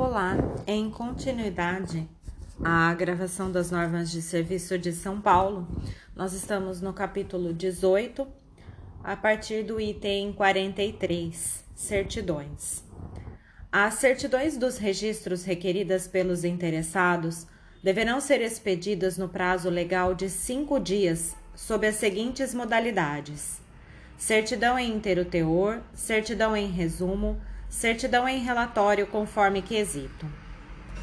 Olá, em continuidade à gravação das normas de serviço de São Paulo, nós estamos no capítulo 18, a partir do item 43, certidões. As certidões dos registros requeridas pelos interessados deverão ser expedidas no prazo legal de cinco dias, sob as seguintes modalidades: certidão em inteiro teor, certidão em resumo, certidão em relatório conforme quesito.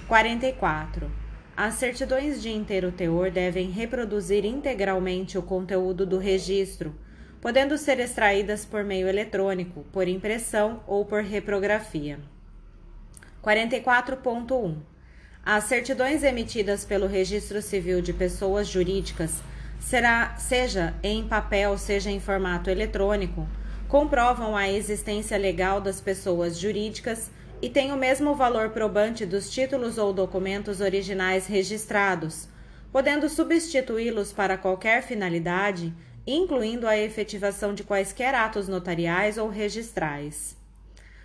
44. As certidões de inteiro teor devem reproduzir integralmente o conteúdo do registro, podendo ser extraídas por meio eletrônico, por impressão ou por reprografia. 44.1. As certidões emitidas pelo Registro Civil de Pessoas Jurídicas, será, seja em papel, seja em formato eletrônico, comprovam a existência legal das pessoas jurídicas e têm o mesmo valor probante dos títulos ou documentos originais registrados, podendo substituí-los para qualquer finalidade, incluindo a efetivação de quaisquer atos notariais ou registrais.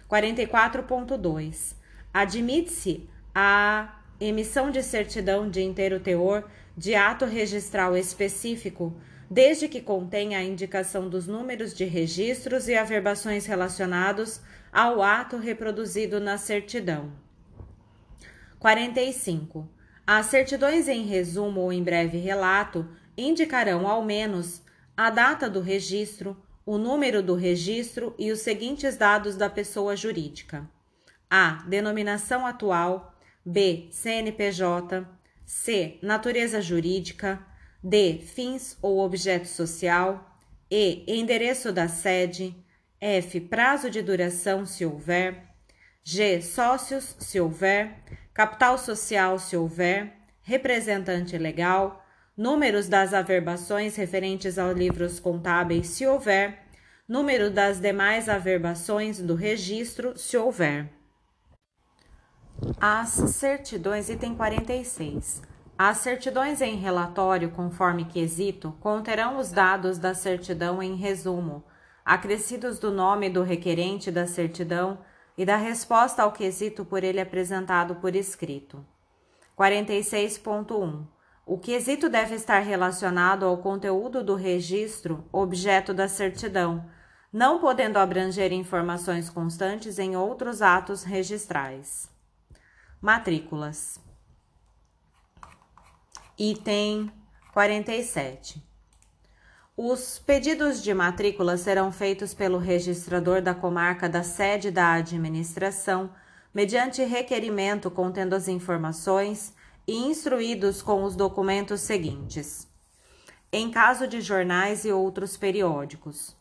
44.2. Admite-se a emissão de certidão de inteiro teor de ato registral específico desde que contenha a indicação dos números de registros e averbações relacionados ao ato reproduzido na certidão. 45. As certidões em resumo ou em breve relato indicarão ao menos a data do registro, o número do registro e os seguintes dados da pessoa jurídica: a. denominação atual, b. CNPJ, c. natureza jurídica, D. Fins ou objeto social. E. Endereço da sede. F. Prazo de duração, se houver. G. Sócios, se houver. Capital social, se houver. Representante legal. Números das averbações referentes aos livros contábeis, se houver. Número das demais averbações do registro, se houver. As certidões, item 46. As certidões em relatório, conforme quesito, conterão os dados da certidão em resumo, acrescidos do nome do requerente da certidão e da resposta ao quesito por ele apresentado por escrito. 46.1. O quesito deve estar relacionado ao conteúdo do registro, objeto da certidão, não podendo abranger informações constantes em outros atos registrais. Matrículas. Item 47. Os pedidos de matrícula serão feitos pelo registrador da comarca da sede da administração, mediante requerimento contendo as informações e instruídos com os documentos seguintes. Em caso de jornais e outros periódicos: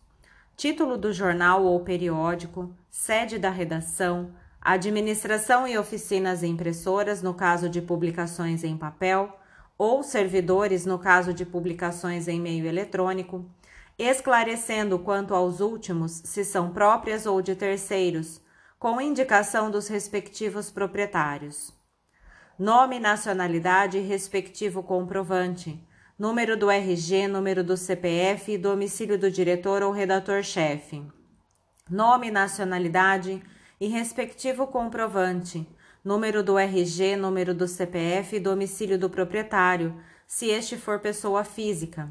título do jornal ou periódico, sede da redação, administração e oficinas impressoras no caso de publicações em papel ou servidores no caso de publicações em meio eletrônico, esclarecendo quanto aos últimos se são próprias ou de terceiros, com indicação dos respectivos proprietários. Nome, nacionalidade e respectivo comprovante, número do RG, número do CPF e domicílio do diretor ou redator-chefe. Nome, nacionalidade e respectivo comprovante, número do RG, número do CPF e domicílio do proprietário, se este for pessoa física,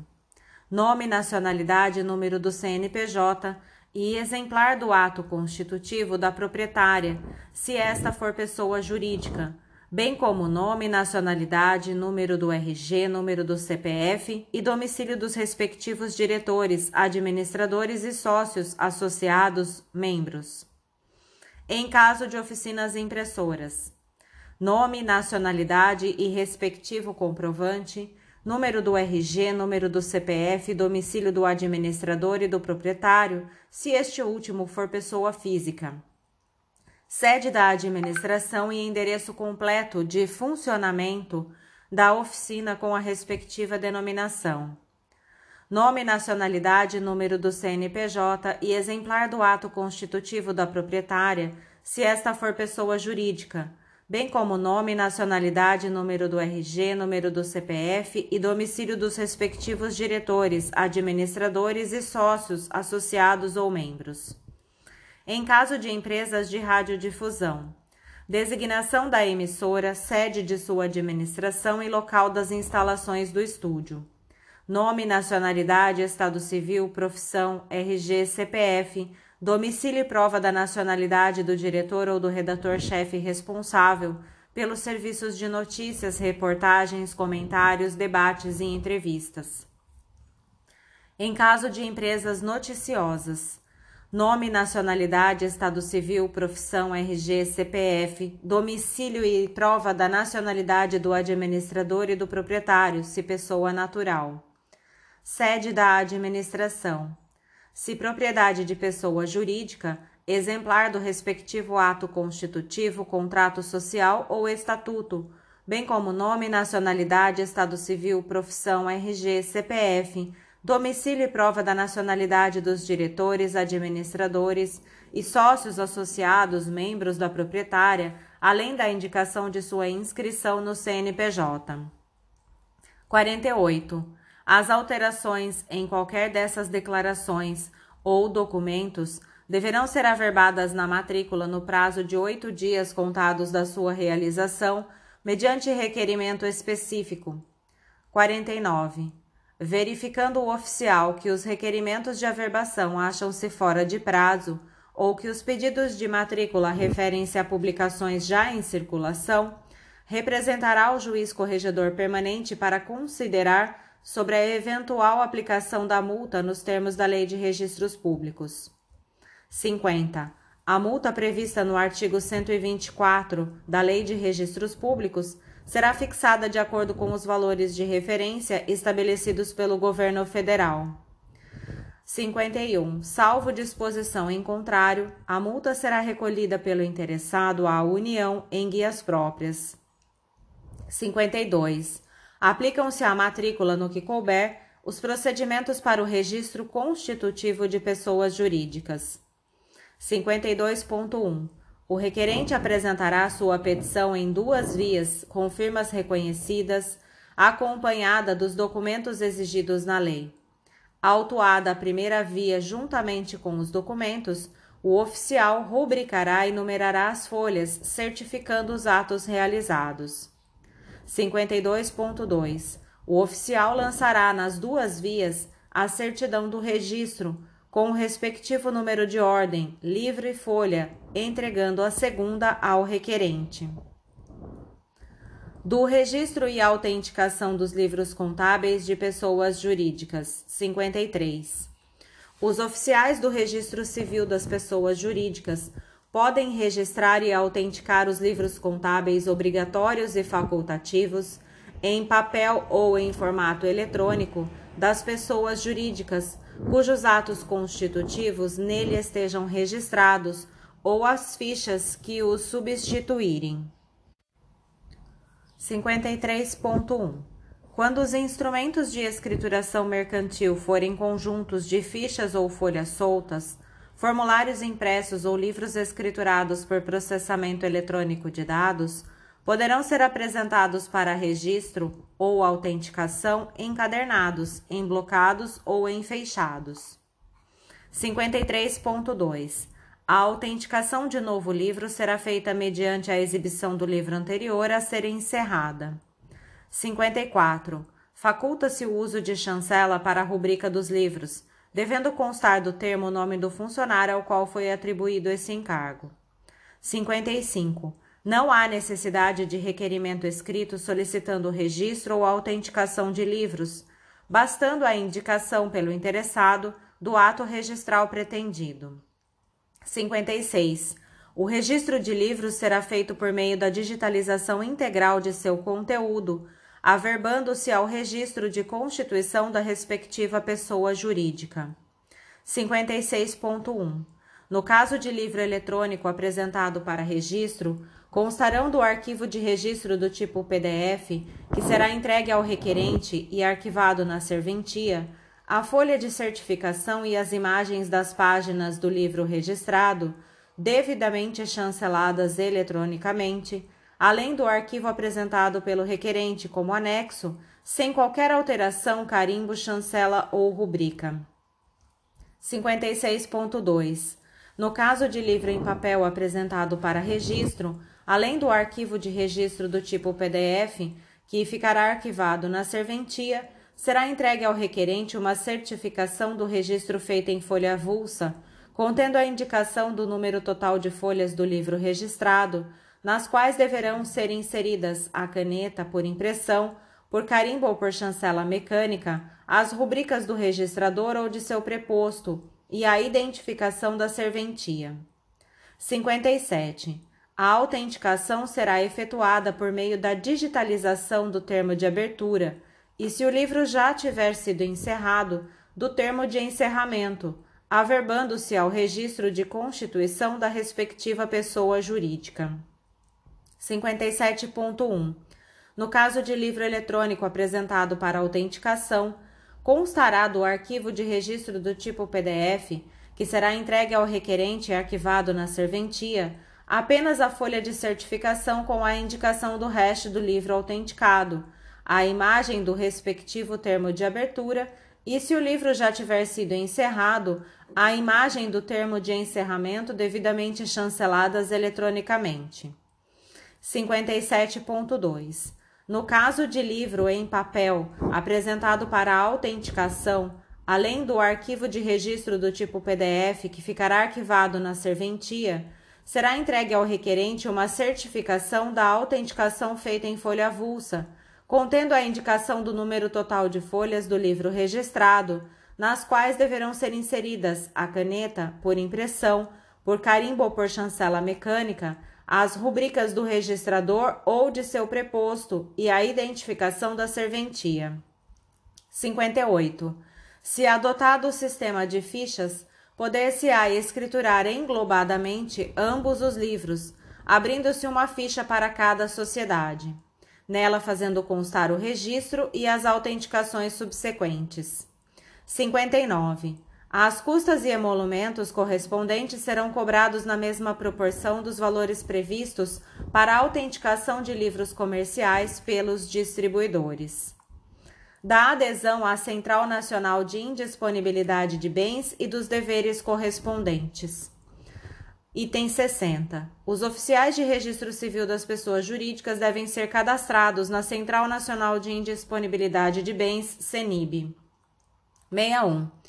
nome, nacionalidade, número do CNPJ e exemplar do ato constitutivo da proprietária, se esta for pessoa jurídica, bem como nome, nacionalidade, número do RG, número do CPF e domicílio dos respectivos diretores, administradores e sócios associados, membros em caso de oficinas impressoras. Nome, nacionalidade e respectivo comprovante, número do RG, número do CPF, domicílio do administrador e do proprietário, se este último for pessoa física. Sede da administração e endereço completo de funcionamento da oficina com a respectiva denominação. Nome, nacionalidade, número do CNPJ e exemplar do ato constitutivo da proprietária, se esta for pessoa jurídica, bem como nome, nacionalidade, número do RG, número do CPF e domicílio dos respectivos diretores, administradores e sócios, associados ou membros. Em caso de empresas de radiodifusão, designação da emissora, sede de sua administração e local das instalações do estúdio. Nome, nacionalidade, estado civil, profissão, RG, CPF, domicílio e prova da nacionalidade do diretor ou do redator-chefe responsável pelos serviços de notícias, reportagens, comentários, debates e entrevistas. Em caso de empresas noticiosas, nome, nacionalidade, estado civil, profissão, RG, CPF, domicílio e prova da nacionalidade do administrador e do proprietário, se pessoa natural. Sede da administração. Se propriedade de pessoa jurídica, exemplar do respectivo ato constitutivo, contrato social ou estatuto, bem como nome, nacionalidade, estado civil, profissão, RG, CPF, domicílio e prova da nacionalidade dos diretores, administradores e sócios associados, membros da proprietária, além da indicação de sua inscrição no CNPJ. 48. As alterações em qualquer dessas declarações ou documentos deverão ser averbadas na matrícula no prazo de oito dias contados da sua realização, mediante requerimento específico. 49 verificando o oficial que os requerimentos de averbação acham-se fora de prazo ou que os pedidos de matrícula referem-se a publicações já em circulação, representará o juiz corregedor permanente para considerar sobre a eventual aplicação da multa nos termos da Lei de Registros Públicos. 50. A multa prevista no artigo 124 da Lei de Registros Públicos será fixada de acordo com os valores de referência estabelecidos pelo governo federal. 51. Salvo disposição em contrário, a multa será recolhida pelo interessado à União em guias próprias. 52. Aplicam-se à matrícula no que couber os procedimentos para o registro constitutivo de pessoas jurídicas. 52.1. O requerente apresentará sua petição em duas vias, com firmas reconhecidas, acompanhada dos documentos exigidos na lei. Autuada a primeira via juntamente com os documentos, o oficial rubricará e numerará as folhas, certificando os atos realizados. 52.2. O oficial lançará nas duas vias a certidão do registro, com o respectivo número de ordem, livro e folha, entregando a segunda ao requerente. Do registro e autenticação dos livros contábeis de pessoas jurídicas. 53. Os oficiais do Registro Civil das Pessoas Jurídicas podem registrar e autenticar os livros contábeis obrigatórios e facultativos em papel ou em formato eletrônico das pessoas jurídicas cujos atos constitutivos nele estejam registrados ou as fichas que os substituírem. 53.1 Quando os instrumentos de escrituração mercantil forem conjuntos de fichas ou folhas soltas, formulários impressos ou livros escriturados por processamento eletrônico de dados, poderão ser apresentados para registro ou autenticação encadernados, emblocados ou enfeixados. 53.2 A autenticação de novo livro será feita mediante a exibição do livro anterior a ser encerrada. 54. Faculta-se o uso de chancela para a rubrica dos livros, devendo constar do termo o nome do funcionário ao qual foi atribuído esse encargo. 55. Não há necessidade de requerimento escrito solicitando registro ou autenticação de livros, bastando a indicação pelo interessado do ato registral pretendido. 56. O registro de livros será feito por meio da digitalização integral de seu conteúdo, averbando-se ao registro de constituição da respectiva pessoa jurídica. 56.1. No caso de livro eletrônico apresentado para registro, constarão do arquivo de registro do tipo PDF, que será entregue ao requerente e arquivado na serventia, a folha de certificação e as imagens das páginas do livro registrado, devidamente chanceladas eletronicamente, além do arquivo apresentado pelo requerente como anexo, sem qualquer alteração, carimbo, chancela ou rubrica. 56.2. No caso de livro em papel apresentado para registro, além do arquivo de registro do tipo PDF, que ficará arquivado na serventia, será entregue ao requerente uma certificação do registro feita em folha avulsa, contendo a indicação do número total de folhas do livro registrado, nas quais deverão ser inseridas a caneta por impressão, por carimbo ou por chancela mecânica, as rubricas do registrador ou de seu preposto e a identificação da serventia. 57. A autenticação será efetuada por meio da digitalização do termo de abertura e, se o livro já tiver sido encerrado, do termo de encerramento, averbando-se ao registro de constituição da respectiva pessoa jurídica. 57.1. No caso de livro eletrônico apresentado para autenticação, constará do arquivo de registro do tipo PDF, que será entregue ao requerente e arquivado na serventia, apenas a folha de certificação com a indicação do hash do livro autenticado, a imagem do respectivo termo de abertura e, se o livro já tiver sido encerrado, a imagem do termo de encerramento devidamente chanceladas eletronicamente. 57.2. No caso de livro em papel apresentado para autenticação, além do arquivo de registro do tipo PDF que ficará arquivado na serventia, será entregue ao requerente uma certificação da autenticação feita em folha avulsa, contendo a indicação do número total de folhas do livro registrado, nas quais deverão ser inseridas a caneta por impressão, por carimbo ou por chancela mecânica, as rubricas do registrador ou de seu preposto e a identificação da serventia. 58. Se adotado o sistema de fichas, poder-se-á escriturar englobadamente ambos os livros, abrindo-se uma ficha para cada sociedade, nela fazendo constar o registro e as autenticações subsequentes. 59. As custas e emolumentos correspondentes serão cobrados na mesma proporção dos valores previstos para a autenticação de livros comerciais pelos distribuidores da adesão à Central Nacional de Indisponibilidade de Bens e dos deveres correspondentes. Item 60. Os oficiais de registro civil das pessoas jurídicas devem ser cadastrados na Central Nacional de Indisponibilidade de Bens, CENIB. 61.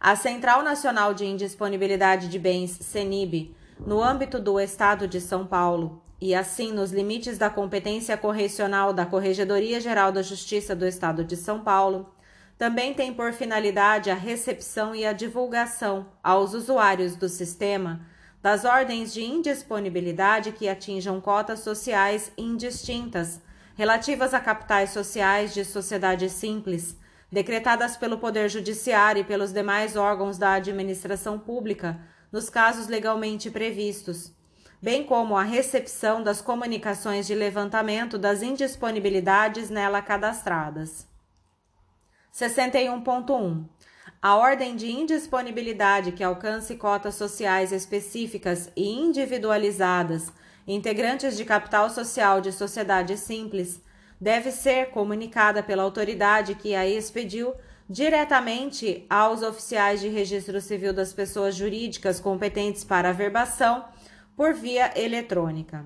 A Central Nacional de Indisponibilidade de Bens, CENIB, no âmbito do Estado de São Paulo, e assim nos limites da competência correcional da Corregedoria Geral da Justiça do Estado de São Paulo, também tem por finalidade a recepção e a divulgação aos usuários do sistema das ordens de indisponibilidade que atinjam cotas sociais indistintas relativas a capitais sociais de sociedade simples, decretadas pelo Poder Judiciário e pelos demais órgãos da administração pública, nos casos legalmente previstos bem como a recepção das comunicações de levantamento das indisponibilidades nela cadastradas. 61.1. A ordem de indisponibilidade que alcance cotas sociais específicas e individualizadas, integrantes de capital social de sociedade simples, deve ser comunicada pela autoridade que a expediu diretamente aos oficiais de registro civil das pessoas jurídicas competentes para a verbação por via eletrônica.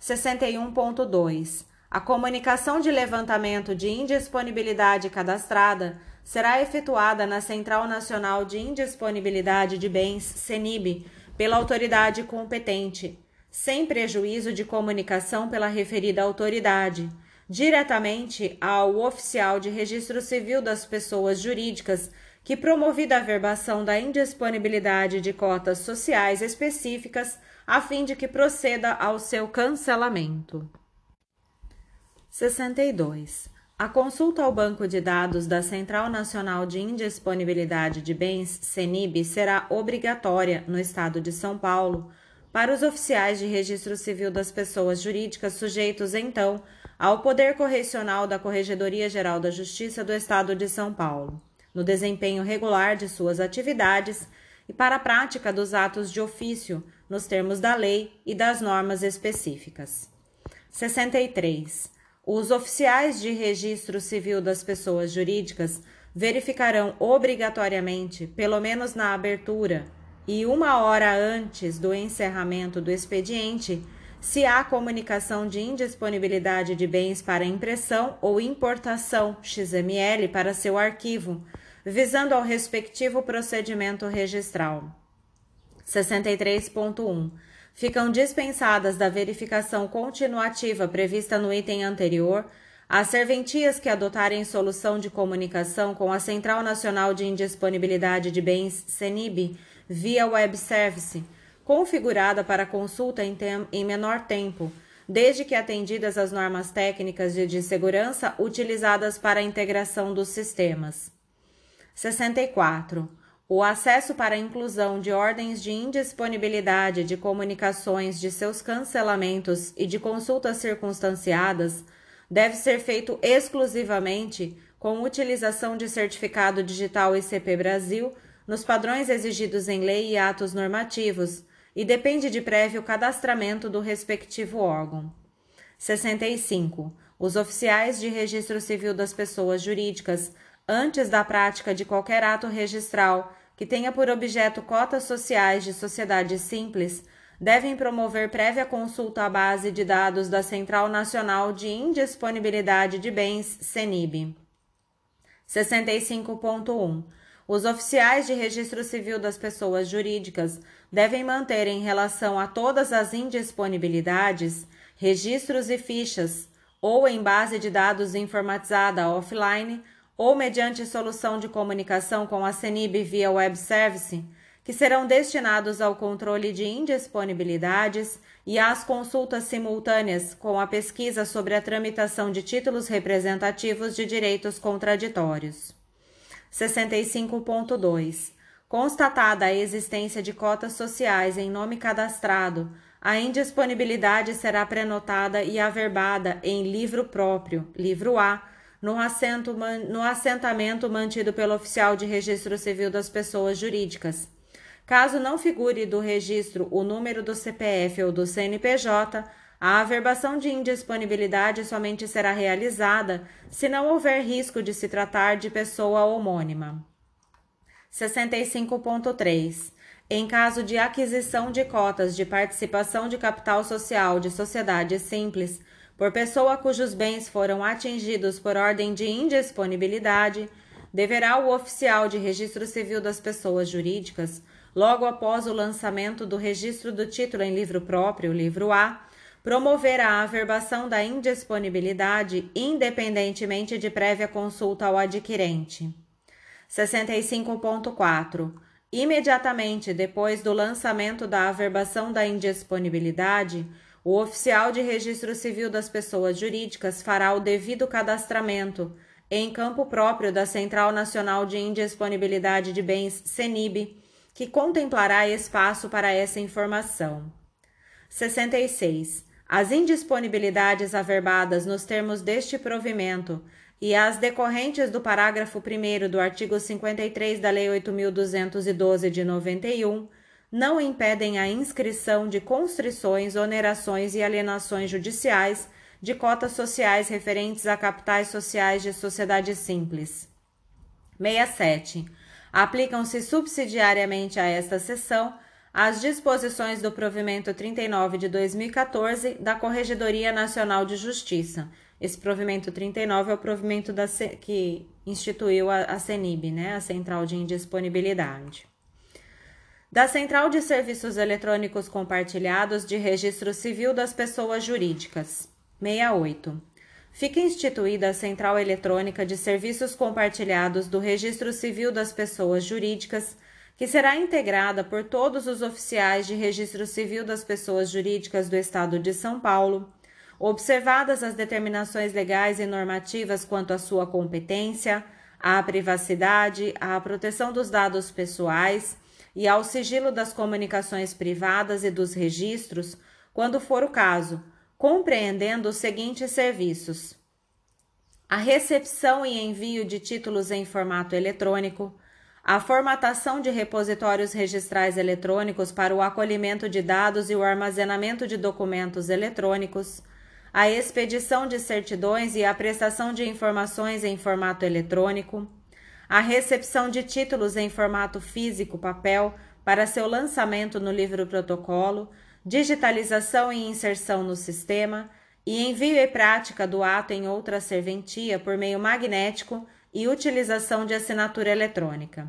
61.2. A comunicação de levantamento de indisponibilidade cadastrada será efetuada na Central Nacional de Indisponibilidade de Bens, CENIB, pela autoridade competente, sem prejuízo de comunicação pela referida autoridade, diretamente ao oficial de registro civil das pessoas jurídicas que promovida a verbação da indisponibilidade de cotas sociais específicas a fim de que proceda ao seu cancelamento. 62. A consulta ao banco de dados da Central Nacional de Indisponibilidade de Bens, CENIB, será obrigatória no Estado de São Paulo para os oficiais de registro civil das pessoas jurídicas sujeitos, então, ao poder correcional da Corregedoria Geral da Justiça do Estado de São Paulo, no desempenho regular de suas atividades e para a prática dos atos de ofício, nos termos da lei e das normas específicas. 63. Os oficiais de registro civil das pessoas jurídicas verificarão obrigatoriamente, pelo menos na abertura e uma hora antes do encerramento do expediente, se há comunicação de indisponibilidade de bens para impressão ou importação XML para seu arquivo, visando ao respectivo procedimento registral. 63.1. Ficam dispensadas da verificação continuativa prevista no item anterior as serventias que adotarem solução de comunicação com a Central Nacional de Indisponibilidade de Bens, CENIB, via web service, configurada para consulta em, em menor tempo, desde que atendidas as normas técnicas de, de segurança utilizadas para a integração dos sistemas. 64. O acesso para a inclusão de ordens de indisponibilidade de comunicações de seus cancelamentos e de consultas circunstanciadas deve ser feito exclusivamente com utilização de certificado digital ICP Brasil nos padrões exigidos em lei e atos normativos, e depende de prévio cadastramento do respectivo órgão. 65. Os oficiais de registro civil das pessoas jurídicas, antes da prática de qualquer ato registral que tenha por objeto cotas sociais de sociedade simples, devem promover prévia consulta à base de dados da Central Nacional de Indisponibilidade de Bens, CENIB. 65.1. Os oficiais de registro civil das pessoas jurídicas devem manter em relação a todas as indisponibilidades, registros e fichas, ou em base de dados informatizada offline, ou mediante solução de comunicação com a CENIB via web service, que serão destinados ao controle de indisponibilidades e às consultas simultâneas com a pesquisa sobre a tramitação de títulos representativos de direitos contraditórios. 65.2. Constatada a existência de cotas sociais em nome cadastrado, a indisponibilidade será prenotada e averbada em livro próprio, livro A, no, assento, no assentamento mantido pelo oficial de registro civil das pessoas jurídicas. Caso não figure do registro o número do CPF ou do CNPJ, a averbação de indisponibilidade somente será realizada se não houver risco de se tratar de pessoa homônima. 65.3. Em caso de aquisição de cotas de participação de capital social de sociedade simples por pessoa cujos bens foram atingidos por ordem de indisponibilidade, deverá o oficial de registro civil das pessoas jurídicas, logo após o lançamento do registro do título em livro próprio, livro A, promover a averbação da indisponibilidade independentemente de prévia consulta ao adquirente. 65.4. Imediatamente depois do lançamento da averbação da indisponibilidade, o oficial de registro civil das pessoas jurídicas fará o devido cadastramento em campo próprio da Central Nacional de Indisponibilidade de Bens, CENIB, que contemplará espaço para essa informação. 66. As indisponibilidades averbadas nos termos deste provimento e as decorrentes do parágrafo 1 do artigo 53 da Lei 8.212 de 91 não impedem a inscrição de constrições, onerações e alienações judiciais de cotas sociais referentes a capitais sociais de sociedade simples. 67. Aplicam-se subsidiariamente a esta seção as disposições do provimento 39 de 2014 da Corregedoria Nacional de Justiça. Esse provimento 39 é o provimento da, que instituiu a, a CENIB, né, a Central de Indisponibilidade. Da Central de Serviços Eletrônicos Compartilhados de Registro Civil das Pessoas Jurídicas. 68. Fica instituída a Central Eletrônica de Serviços Compartilhados do Registro Civil das Pessoas Jurídicas que será integrada por todos os oficiais de registro civil das pessoas jurídicas do Estado de São Paulo, observadas as determinações legais e normativas quanto à sua competência, à privacidade, à proteção dos dados pessoais e ao sigilo das comunicações privadas e dos registros, quando for o caso, compreendendo os seguintes serviços: a recepção e envio de títulos em formato eletrônico, a formatação de repositórios registrais eletrônicos para o acolhimento de dados e o armazenamento de documentos eletrônicos, a expedição de certidões e a prestação de informações em formato eletrônico, a recepção de títulos em formato físico papel para seu lançamento no livro protocolo, digitalização e inserção no sistema e envio e prática do ato em outra serventia por meio magnético e utilização de assinatura eletrônica.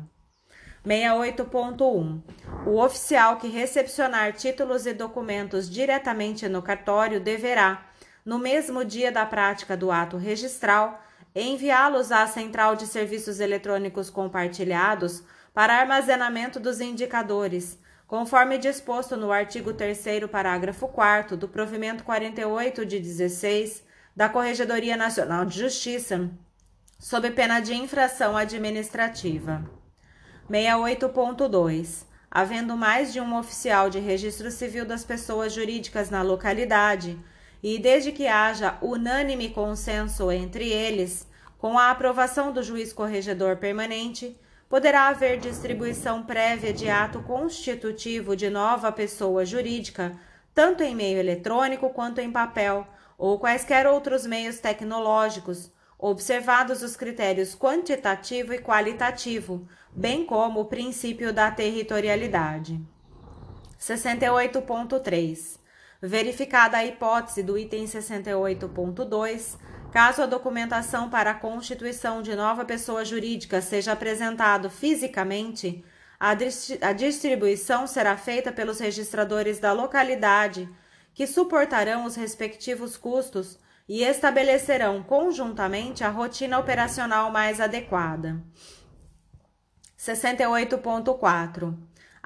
68.1. O oficial que recepcionar títulos e documentos diretamente no cartório deverá, no mesmo dia da prática do ato registral, enviá-los à Central de Serviços Eletrônicos Compartilhados para armazenamento dos indicadores, conforme disposto no artigo 3 parágrafo 4 do provimento 48 de 16 da Corregedoria Nacional de Justiça, sob pena de infração administrativa. 68.2. Havendo mais de um oficial de registro civil das pessoas jurídicas na localidade, e desde que haja unânime consenso entre eles, com a aprovação do juiz corregedor permanente, poderá haver distribuição prévia de ato constitutivo de nova pessoa jurídica, tanto em meio eletrônico quanto em papel, ou quaisquer outros meios tecnológicos, observados os critérios quantitativo e qualitativo, bem como o princípio da territorialidade. 68.3. Verificada a hipótese do item 68.2, caso a documentação para a constituição de nova pessoa jurídica seja apresentado fisicamente, a, distribuição será feita pelos registradores da localidade, que suportarão os respectivos custos e estabelecerão conjuntamente a rotina operacional mais adequada. 68.4.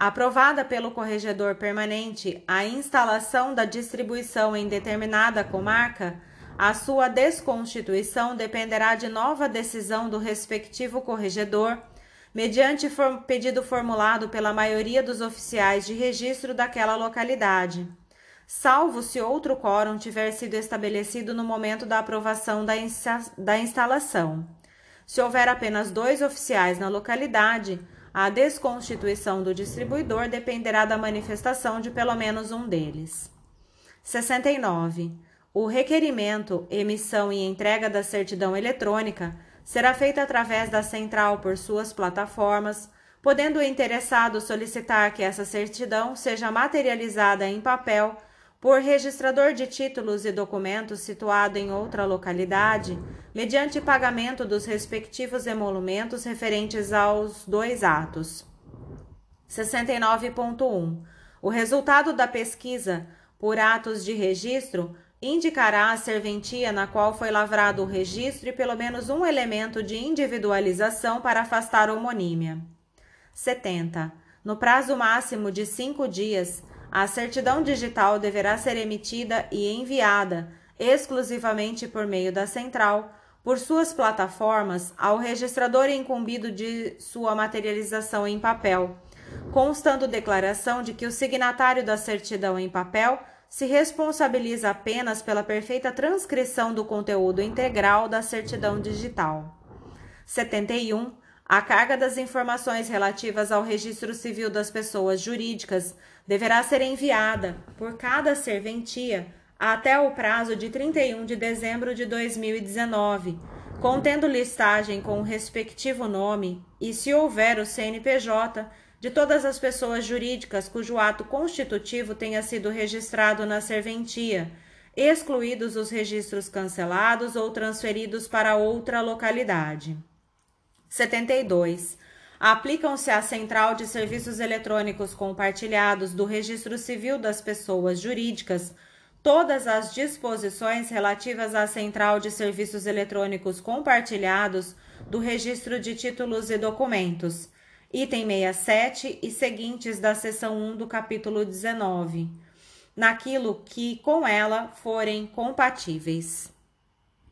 Aprovada pelo corregedor permanente a instalação da distribuição em determinada comarca, a sua desconstituição dependerá de nova decisão do respectivo corregedor, mediante pedido formulado pela maioria dos oficiais de registro daquela localidade salvo se outro quórum tiver sido estabelecido no momento da aprovação da, insta da instalação. Se houver apenas dois oficiais na localidade, a desconstituição do distribuidor dependerá da manifestação de pelo menos um deles. 69. O requerimento, emissão e entrega da certidão eletrônica será feita através da central por suas plataformas, podendo o interessado solicitar que essa certidão seja materializada em papel por registrador de títulos e documentos situado em outra localidade, mediante pagamento dos respectivos emolumentos referentes aos dois atos. 69.1. O resultado da pesquisa por atos de registro indicará a serventia na qual foi lavrado o registro e pelo menos um elemento de individualização para afastar homonímia. 70. No prazo máximo de cinco dias, a certidão digital deverá ser emitida e enviada exclusivamente por meio da central, por suas plataformas, ao registrador incumbido de sua materialização em papel, constando declaração de que o signatário da certidão em papel se responsabiliza apenas pela perfeita transcrição do conteúdo integral da certidão digital. 71. A carga das informações relativas ao registro civil das pessoas jurídicas deverá ser enviada por cada serventia até o prazo de 31 de dezembro de 2019, contendo listagem com o respectivo nome e, se houver o CNPJ, de todas as pessoas jurídicas cujo ato constitutivo tenha sido registrado na serventia, excluídos os registros cancelados ou transferidos para outra localidade. 72. Aplicam-se à Central de Serviços Eletrônicos Compartilhados do Registro Civil das Pessoas Jurídicas todas as disposições relativas à Central de Serviços Eletrônicos Compartilhados do Registro de Títulos e Documentos, item 67 e seguintes da seção 1 do capítulo 19, naquilo que com ela forem compatíveis.